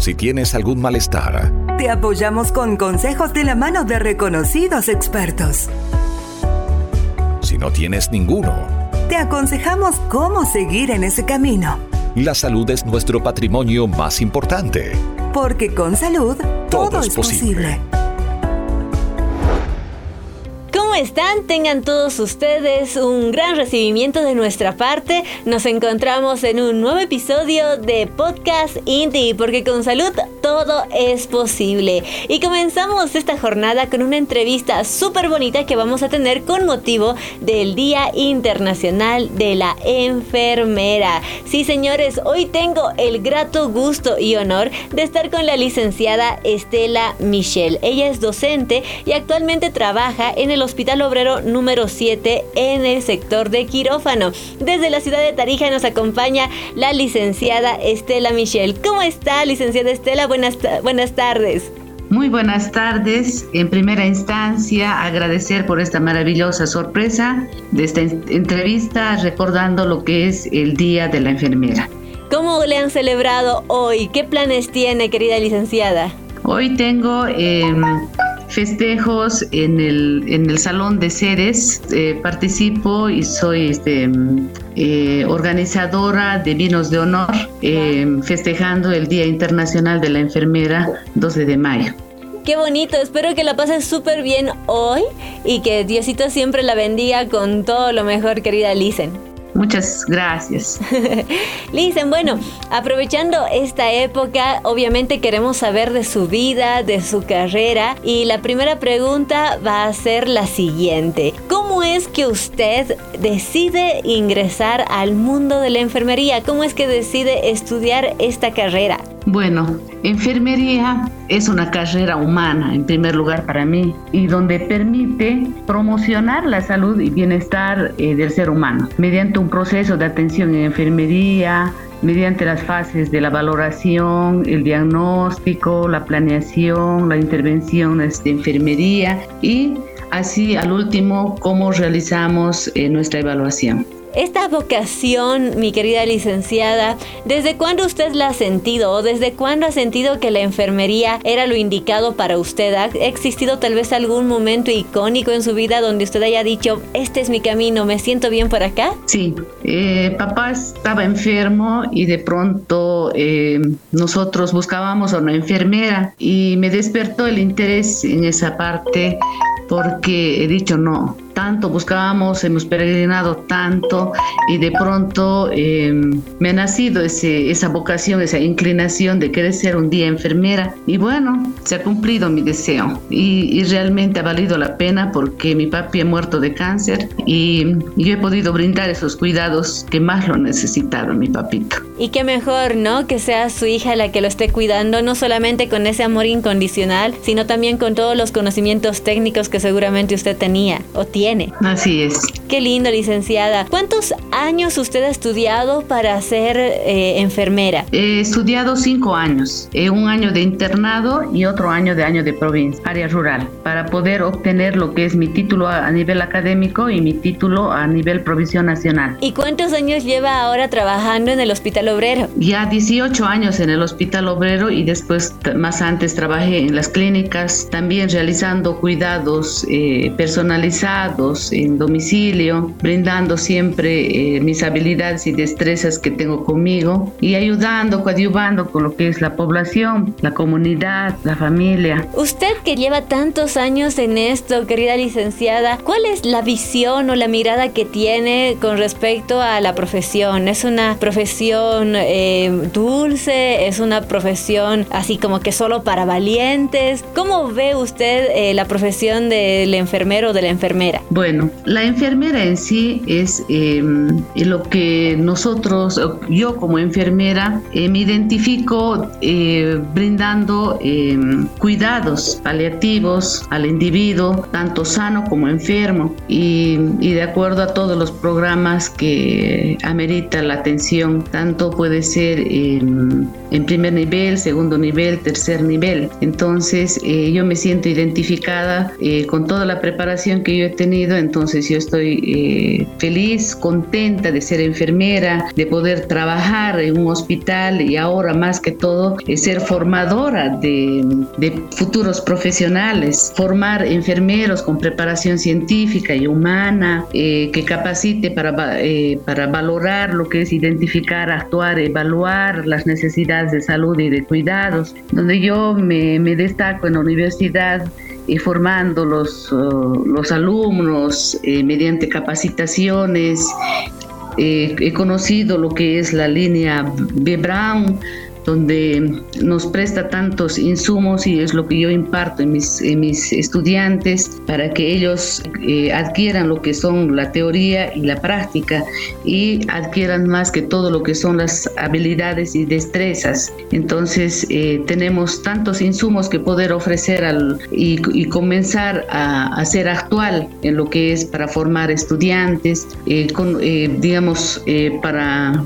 Si tienes algún malestar, te apoyamos con consejos de la mano de reconocidos expertos. Si no tienes ninguno, te aconsejamos cómo seguir en ese camino. La salud es nuestro patrimonio más importante. Porque con salud todo, es posible. ¿Cómo están? Tengan todos ustedes un gran recibimiento de nuestra parte. Nos encontramos en un nuevo episodio de Podcast Indie, porque con salud todo es posible. Y comenzamos esta jornada con una entrevista súper bonita que vamos a tener con motivo del Día Internacional de la Enfermera. Sí, señores, hoy tengo el grato gusto y honor de estar con la licenciada Estela Michelle. Ella es docente y actualmente trabaja en el Hospital Hospital Obrero número 7 en el sector de quirófano. Desde la ciudad de Tarija nos acompaña la licenciada Estela Michel. ¿Cómo está, licenciada Estela? Buenas, buenas tardes. Muy buenas tardes. En primera instancia, agradecer por esta maravillosa sorpresa de esta entrevista, recordando lo que es el Día de la Enfermera. ¿Cómo le han celebrado hoy? ¿Qué planes tiene, querida licenciada? Hoy tengo em, festejos en el, en el Salón de Seres. Eh, participo y soy este, eh, organizadora de vinos de honor, eh, festejando el Día Internacional de la Enfermera 12 de mayo. Qué bonito, espero que la pases súper bien hoy y que Diosito siempre la bendiga con todo lo mejor, querida Lisen. Muchas gracias. Listen, bueno, aprovechando esta época, obviamente queremos saber de su vida, de su carrera y la primera pregunta va a ser la siguiente. ¿Cómo es que usted decide ingresar al mundo de la enfermería? ¿Cómo es que decide estudiar esta carrera? Bueno, enfermería es una carrera humana, en primer lugar para mí, y donde permite promocionar la salud y bienestar eh, del ser humano mediante un proceso de atención en enfermería, mediante las fases de la valoración, el diagnóstico, la planeación, la intervención de enfermería y así al último cómo realizamos eh, nuestra evaluación. Esta vocación, mi querida licenciada, ¿desde cuándo usted la ha sentido o desde cuándo ha sentido que la enfermería era lo indicado para usted? ¿Ha existido tal vez algún momento icónico en su vida donde usted haya dicho, este es mi camino, me siento bien por acá? Sí, eh, papá estaba enfermo y de pronto eh, nosotros buscábamos a una enfermera y me despertó el interés en esa parte porque he dicho no, tanto buscábamos, hemos peregrinado tanto y de pronto em, me ha nacido ese, esa vocación, esa inclinación de querer ser un día enfermera y bueno, se ha cumplido mi deseo y, realmente ha valido la pena porque mi papi ha muerto de cáncer y, yo he podido brindar esos cuidados que más lo necesitaron mi papito. Y qué mejor, ¿no? Que sea su hija la que lo esté cuidando, no solamente con ese amor incondicional, sino también con todos los conocimientos técnicos que seguramente usted tenía o tiene. Así es. Qué lindo, licenciada. ¿Cuántos años usted ha estudiado para ser eh, enfermera? He estudiado cinco años, eh, un año de internado y otro año de año de provincia, área rural, para poder obtener lo que es mi título a nivel académico y mi título a nivel provisión nacional. ¿Y cuántos años lleva ahora trabajando en el Hospital Obrero? Ya 18 años en el Hospital Obrero y después más antes trabajé en las clínicas, también realizando cuidados eh, personalizados en domicilio, brindando siempre eh, mis habilidades y destrezas que tengo conmigo y ayudando, coadyuvando con lo que es la población, la comunidad, la familia. Usted que lleva tantos años en esto, querida licenciada, ¿cuál es la visión o la mirada que tiene con respecto a la profesión? ¿Es una profesión eh, dulce? ¿Es una profesión así como que solo para valientes? ¿Cómo ve usted la profesión del enfermero o de la enfermera? Bueno, la enfermera en sí es em, lo que nosotros, yo como enfermera, eh, me identifico eh, brindando em, cuidados paliativos al individuo, tanto sano como enfermo, y, y de acuerdo a todos los programas que amerita la atención, tanto puede ser em, en primer nivel, segundo nivel, tercer nivel. Entonces, eh, yo me siento identificada con toda la preparación que yo he tenido tenido, entonces yo estoy eh, feliz, contenta de ser enfermera, de poder trabajar en un hospital y ahora más que todo ser formadora de, de futuros profesionales, formar enfermeros con preparación científica y humana, eh, que capacite para, eh, para valorar lo que es identificar, actuar, evaluar las necesidades de salud y de cuidados, donde yo me, me destaco en la universidad formando los, los alumnos eh, mediante capacitaciones. he conocido lo que es la línea B Brown, donde nos presta tantos insumos y es lo que yo imparto en mis, estudiantes para que ellos eh, adquieran lo que son la teoría y la práctica y adquieran más que todo lo que son las habilidades y destrezas. Entonces eh, tenemos tantos insumos que poder ofrecer al, y, comenzar a, ser actual en lo que es para formar estudiantes, eh, con, digamos, para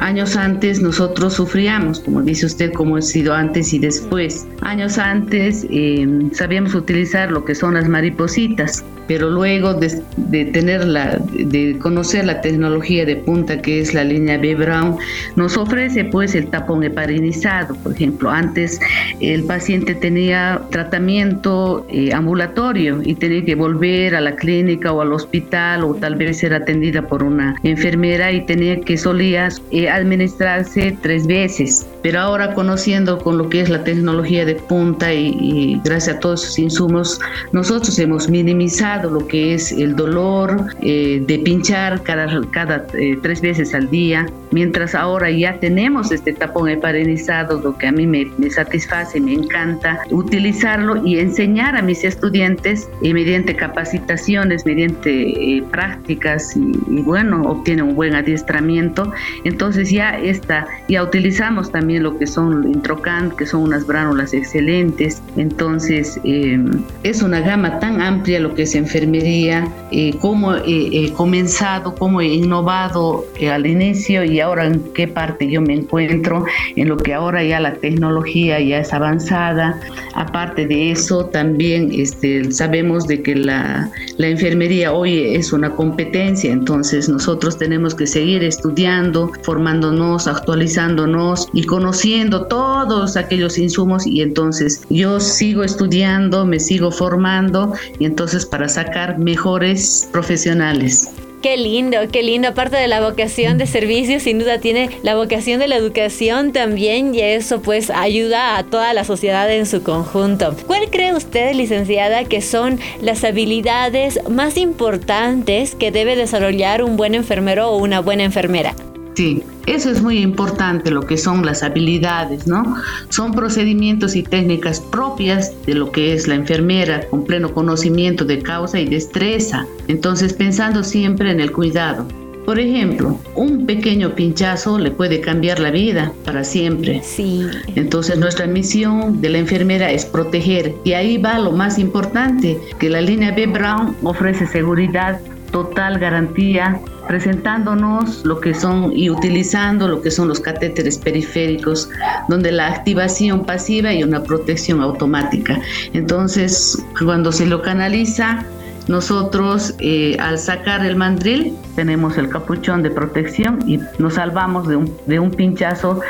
Años antes nosotros sufríamos, como dice usted, como ha sido antes y después. Años antes eh, sabíamos utilizar lo que son las maripositas pero luego de, de, tener de conocer la tecnología de punta que es la línea B Brown, nos ofrece pues el tapón heparinizado, por ejemplo. Antes el paciente tenía tratamiento eh, ambulatorio y tenía que volver a la clínica o al hospital o tal vez ser atendida por una enfermera y tenía que solía eh, administrarse tres veces. Pero ahora conociendo con lo que es la tecnología de punta y, y gracias a todos esos insumos, nosotros hemos minimizado lo que es el dolor eh, de pinchar cada, cada eh, tres veces al día, mientras ahora ya tenemos este tapón heparinizado, lo que a mí me, me satisface, me encanta utilizarlo y enseñar a mis estudiantes eh, mediante capacitaciones, mediante prácticas y, bueno, obtiene un buen adiestramiento. Entonces ya está, ya utilizamos también lo que son Introcan, que son unas bránulas excelentes. Entonces es una gama tan amplia lo que es enfermería, eh, cómo he comenzado, cómo he innovado eh, al inicio y ahora en qué parte yo me encuentro, en lo que ahora ya la tecnología ya es avanzada. Aparte de eso, también este, sabemos de que la, la enfermería hoy es una competencia, entonces nosotros tenemos que seguir estudiando, formándonos, actualizándonos y conociendo todos aquellos insumos y entonces yo sigo estudiando, me sigo formando y entonces para sacar mejores profesionales. Qué lindo, qué lindo. Aparte de la vocación de servicio, sin duda tiene la vocación de la educación también y eso pues ayuda a toda la sociedad en su conjunto. ¿Cuál cree usted, licenciada, que son las habilidades más importantes que debe desarrollar un buen enfermero o una buena enfermera? Sí, eso es muy importante, lo que son las habilidades, ¿no? Son procedimientos y técnicas propias de lo que es la enfermera, con pleno conocimiento de causa y destreza. Entonces, pensando siempre en el cuidado. Por ejemplo, un pequeño pinchazo le puede cambiar la vida para siempre. Sí. Entonces nuestra misión de la enfermera es proteger y ahí va lo más importante, que la línea B Brown ofrece seguridad, total garantía presentándonos lo que son y utilizando lo que son los catéteres periféricos, donde la activación pasiva y una protección automática. Entonces, cuando se lo canaliza, nosotros eh, al sacar el mandril tenemos el capuchón de protección y nos salvamos de un, de un pinchazo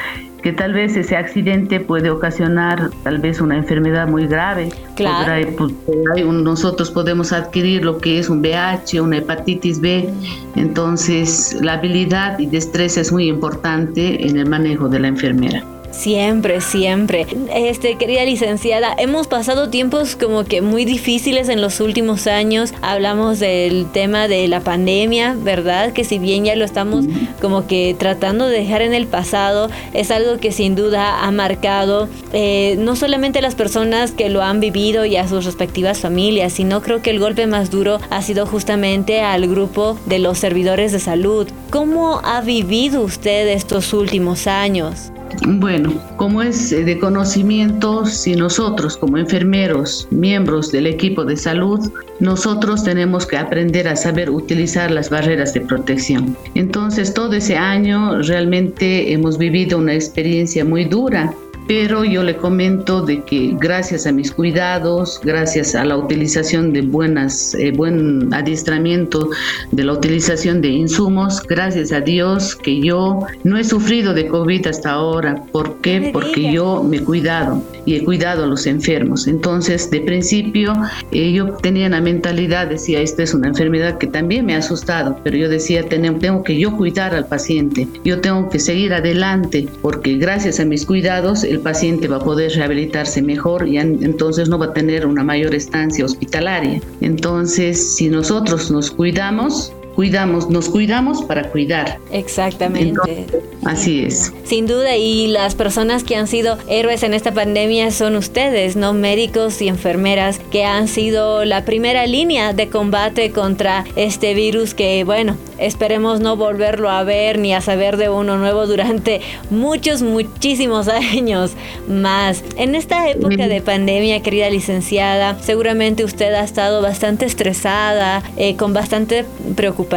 que tal vez ese accidente puede ocasionar tal vez una enfermedad muy grave. Claro. Pues, nosotros podemos adquirir lo que es un VH, una hepatitis B. Entonces, la habilidad y destreza es muy importante en el manejo de la enfermera. Siempre, siempre. Este, querida licenciada, hemos pasado tiempos como que muy difíciles en los últimos años. Hablamos del tema de la pandemia, ¿verdad? Que si bien ya lo estamos como que tratando de dejar en el pasado, es algo que sin duda ha marcado eh, no solamente a las personas que lo han vivido y a sus respectivas familias, sino creo que el golpe más duro ha sido justamente al grupo de los servidores de salud. ¿Cómo ha vivido usted estos últimos años? Bueno, como es de conocimiento, si nosotros como enfermeros, miembros del equipo de salud, nosotros tenemos que aprender a saber utilizar las barreras de protección. Entonces, todo ese año realmente hemos vivido una experiencia muy dura pero yo le comento de que gracias a mis cuidados, gracias a la utilización de buenas, eh, buen adiestramiento de la utilización de insumos, gracias a Dios que yo no he sufrido de COVID hasta ahora. ¿Por qué? Porque yo me he cuidado y he cuidado a los enfermos. Entonces, de principio, eh, yo tenía la mentalidad, decía, esta es una enfermedad que también me ha asustado, pero yo decía, tengo que yo cuidar al paciente, yo tengo que seguir adelante, porque gracias a mis cuidados el paciente va a poder rehabilitarse mejor y entonces no va a tener una mayor estancia hospitalaria. Entonces, si nosotros nos cuidamos, cuidamos, nos cuidamos para cuidar. Exactamente. así es. Sin duda, y las personas que han sido héroes en esta pandemia son ustedes, ¿no? Médicos y enfermeras que han sido la primera línea de combate contra este virus que, bueno, esperemos no volverlo a ver ni a saber de uno nuevo durante muchos, muchísimos años más. En esta época de pandemia, querida licenciada, seguramente usted ha estado bastante estresada, eh, con bastante preocupación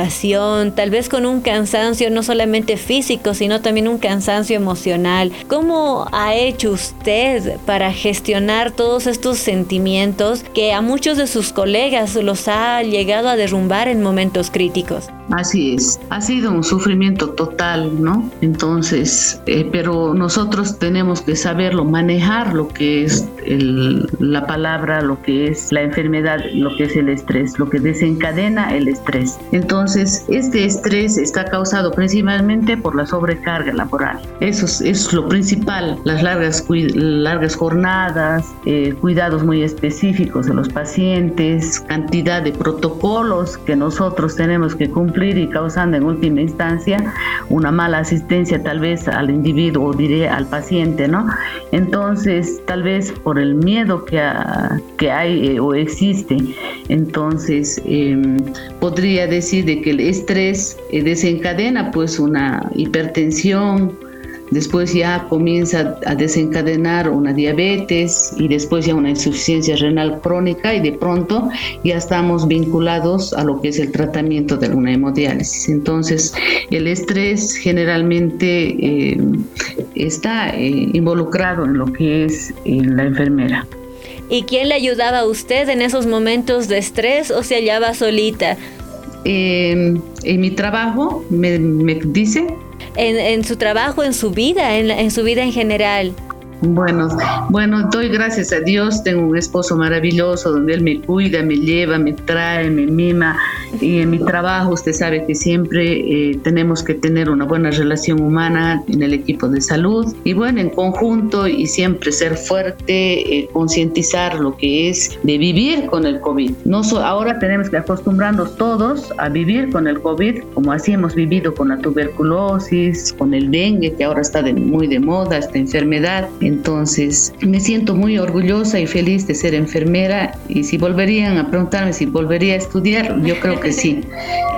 tal vez con un cansancio no solamente físico, sino también un cansancio emocional. ¿Cómo ha hecho usted para gestionar todos estos sentimientos que a muchos de sus colegas los ha llegado a derrumbar en momentos críticos? Así es, ha sido un sufrimiento total, ¿no? Entonces, eh, pero nosotros tenemos que saberlo, manejar lo que es la palabra, lo que es la enfermedad, lo que es el estrés, lo que desencadena el estrés. Entonces, este estrés está causado principalmente por la sobrecarga laboral. Eso es, lo principal, las largas, largas jornadas, eh, cuidados muy específicos de los pacientes, cantidad de protocolos que nosotros tenemos que cumplir y causando en última instancia una mala asistencia tal vez al individuo o diré al paciente, ¿no? Entonces, tal vez por el miedo que, que hay eh, o existe, entonces em, podría decir de que el estrés eh, desencadena pues una hipertensión, después ya comienza a desencadenar una diabetes y después ya una insuficiencia renal crónica y de pronto ya estamos vinculados a lo que es el tratamiento de una hemodiálisis. Entonces, el estrés generalmente eh, está eh, involucrado en lo que es la enfermera. ¿Y quién le ayudaba a usted en esos momentos de estrés o se hallaba solita? en mi trabajo, me, me dice, en, su trabajo, en su vida, en, en su vida en general. Bueno, bueno, doy gracias a Dios, tengo un esposo maravilloso donde él me cuida, me lleva, me trae, me mima y en mi trabajo usted sabe que siempre eh, tenemos que tener una buena relación humana en el equipo de salud y bueno, en conjunto y siempre ser fuerte, eh, concientizar lo que es de vivir con el COVID. No ahora tenemos que acostumbrarnos todos a vivir con el COVID como así hemos vivido con la tuberculosis, con el dengue que ahora está muy de moda, esta enfermedad. Entonces, me siento muy orgullosa y feliz de ser enfermera y si volverían a preguntarme si volvería a estudiar, yo creo que sí.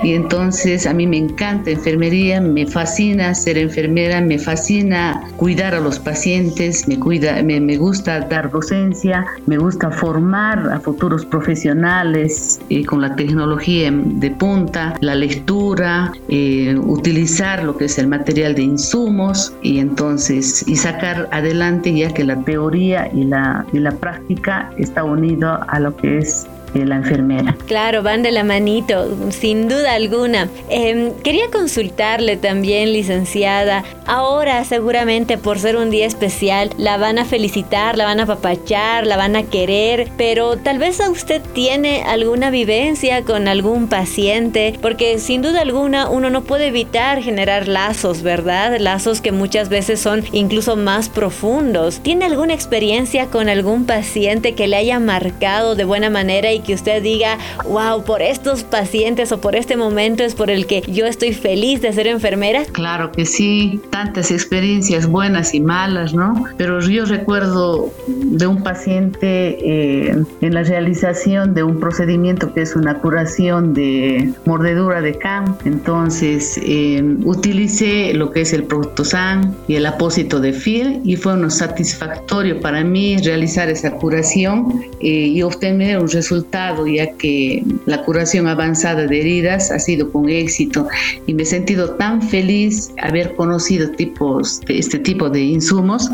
Y entonces a mí me encanta enfermería, me fascina ser enfermera, me fascina cuidar a los pacientes, me, cuida, me, me gusta dar docencia, me gusta formar a futuros profesionales eh, con la tecnología de punta, la lectura, eh, utilizar lo que es el material de insumos y entonces y sacar adelante ya que la teoría y la, y la práctica está unido a lo que es la enfermera. Claro, van de la manito, sin duda alguna. Em, quería consultarle también, licenciada. Ahora, seguramente por ser un día especial, la van a felicitar, la van a papachar, la van a querer, pero tal vez a usted tiene alguna vivencia con algún paciente, porque sin duda alguna uno no puede evitar generar lazos, ¿verdad? Lazos que muchas veces son incluso más profundos. ¿Tiene alguna experiencia con algún paciente que le haya marcado de buena manera y que usted diga, wow, por estos pacientes o por este momento es por el que yo estoy feliz de ser enfermera? Claro que sí, tantas experiencias buenas y malas, ¿no? Pero yo recuerdo de un paciente eh, en la realización de un procedimiento que es una curación de mordedura de can. Entonces eh, utilicé lo que es el Protosan y el apósito de fil y fue uno satisfactorio para mí realizar esa curación eh, y obtener un resultado resultado, ya que la curación avanzada de heridas ha sido con éxito. Y me he sentido tan feliz haber conocido tipos de este tipo de insumos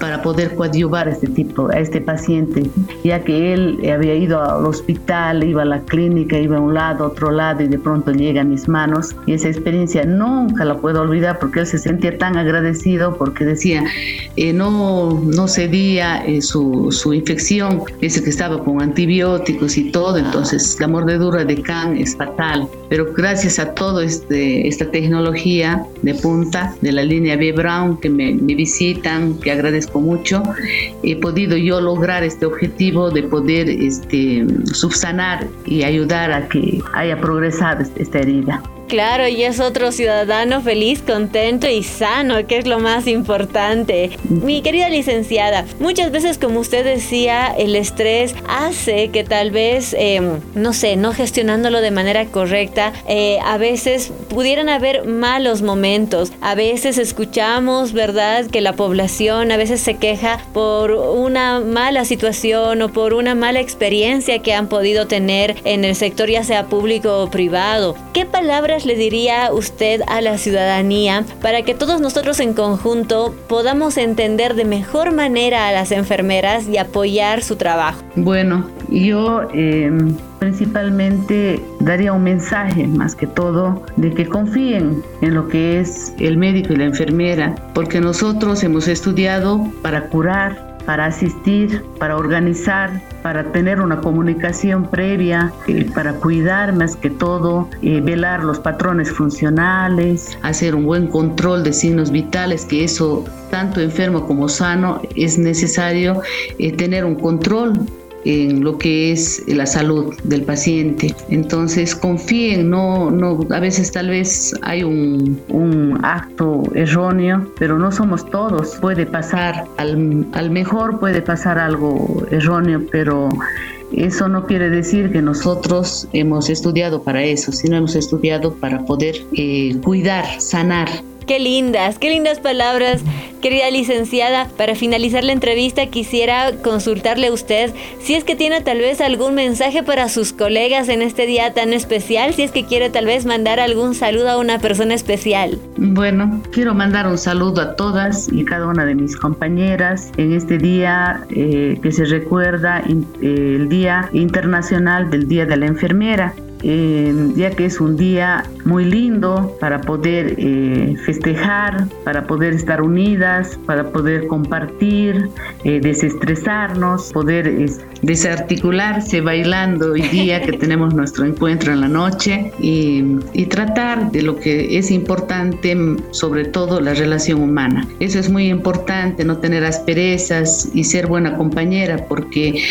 para poder coadyuvar a este tipo, a este paciente, ya que él había ido al hospital, iba a la clínica, iba a un lado, a otro lado y de pronto llega a mis manos. Y esa experiencia nunca la puedo olvidar porque él se sentía tan agradecido porque decía, eh, no, no cedía eh, su, su infección, dice que estaba con antibióticos y todo, entonces la mordedura de can es fatal. Pero gracias a todo este, esta tecnología de punta de la línea B Brown que me, me visitan, que agradezco mucho, he podido yo lograr este objetivo de poder este, subsanar y ayudar a que haya progresado esta herida. Claro, y es otro ciudadano feliz, contento y sano, que es lo más importante. Mi querida licenciada, muchas veces como usted decía, el estrés hace que tal vez, em, no sé, no gestionándolo de manera correcta, eh, a veces pudieran haber malos momentos. A veces escuchamos, ¿verdad?, que la población a veces se queja por una mala situación o por una mala experiencia que han podido tener en el sector, ya sea público o privado. ¿Qué palabras le diría usted a la ciudadanía para que todos nosotros en conjunto podamos entender de mejor manera a las enfermeras y apoyar su trabajo? Bueno, yo em, principalmente daría un mensaje más que todo de que confíen en lo que es el médico y la enfermera, porque nosotros hemos estudiado para curar, para asistir, para organizar, para tener una comunicación previa, eh, para cuidar más que todo, eh, velar los patrones funcionales, hacer un buen control de signos vitales, que eso tanto enfermo como sano es necesario eh, tener un control en lo que es la salud del paciente. Entonces confíen, no, no, a veces tal vez hay un, acto erróneo, pero no somos todos. Puede pasar, al, al mejor puede pasar algo erróneo, pero eso no quiere decir que nosotros hemos estudiado para eso, sino hemos estudiado para poder eh, cuidar, sanar Qué lindas, qué lindas palabras, querida licenciada. Para finalizar la entrevista quisiera consultarle a usted si es que tiene tal vez algún mensaje para sus colegas en este día tan especial, si es que quiere tal vez mandar algún saludo a una persona especial. Bueno, quiero mandar un saludo a todas y cada una de mis compañeras en este día eh, que se recuerda eh, el Día Internacional del Día de la Enfermera. Eh, ya que es un día muy lindo para poder eh, festejar, para poder estar unidas, para poder compartir, eh, desestresarnos, poder desarticularse bailando hoy día que tenemos nuestro encuentro en la noche y, y tratar de lo que es importante, sobre todo la relación humana. Eso es muy importante, no tener asperezas y ser buena compañera porque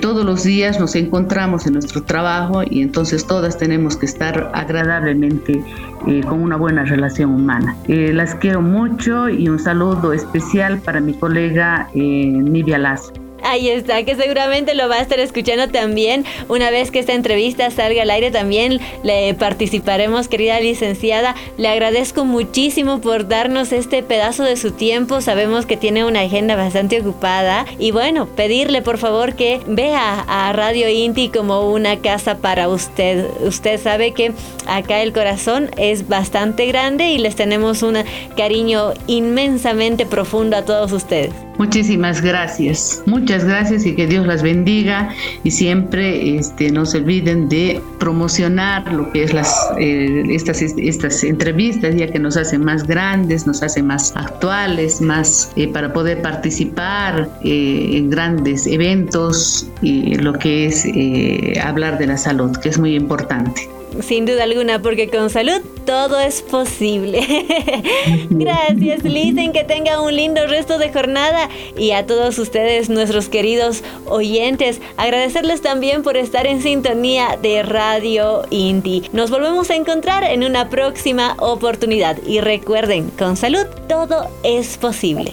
todos los días nos encontramos en nuestro trabajo y entonces todas tenemos que estar agradablemente eh, con una buena relación humana. Eh, las quiero mucho y un saludo especial para mi colega eh, Nivia Lazo. Ahí está, que seguramente lo va a estar escuchando también. Una vez que esta entrevista salga al aire, también le participaremos, querida licenciada. Le agradezco muchísimo por darnos este pedazo de su tiempo. Sabemos que tiene una agenda bastante ocupada. Y bueno, pedirle por favor que vea a Radio Inti como una casa para usted. Usted sabe que acá el corazón es bastante grande y les tenemos un cariño inmensamente profundo a todos ustedes. Muchísimas gracias. Muchas gracias y que Dios las bendiga y siempre este, no se olviden de promocionar lo que es las eh, estas, estas entrevistas ya que nos hacen más grandes, nos hacen más actuales, más eh, para poder participar eh, en grandes eventos y lo que es hablar de la salud, que es muy importante sin duda alguna, porque con salud todo es posible. Gracias, Listen, que tenga un lindo resto de jornada y a todos ustedes, nuestros queridos oyentes, agradecerles también por estar en sintonía de Radio Inti. Nos volvemos a encontrar en una próxima oportunidad y recuerden, con salud todo es posible.